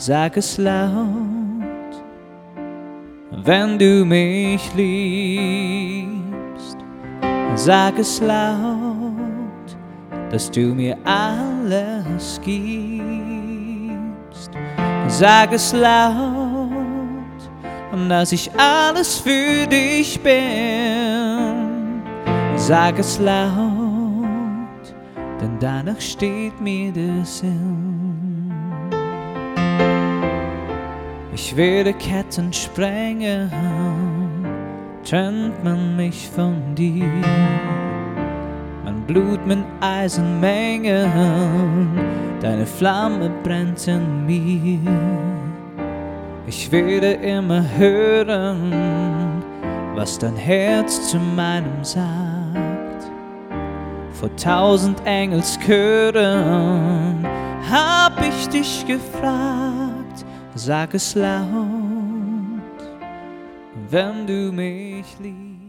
sag es laut, wenn du mich liebst, sag es laut, dass du mir alles gibst, sag es laut, dass ich alles für dich bin, sag es laut, denn danach steht mir der Sinn. Ich werde Ketten sprengen, trennt man mich von dir. Mein Blut mit Eisen mengen, deine Flamme brennt in mir. Ich werde immer hören, was dein Herz zu meinem sagt. Vor tausend Engelschören hab ich dich gefragt sag es laut, wenn du mich liebst.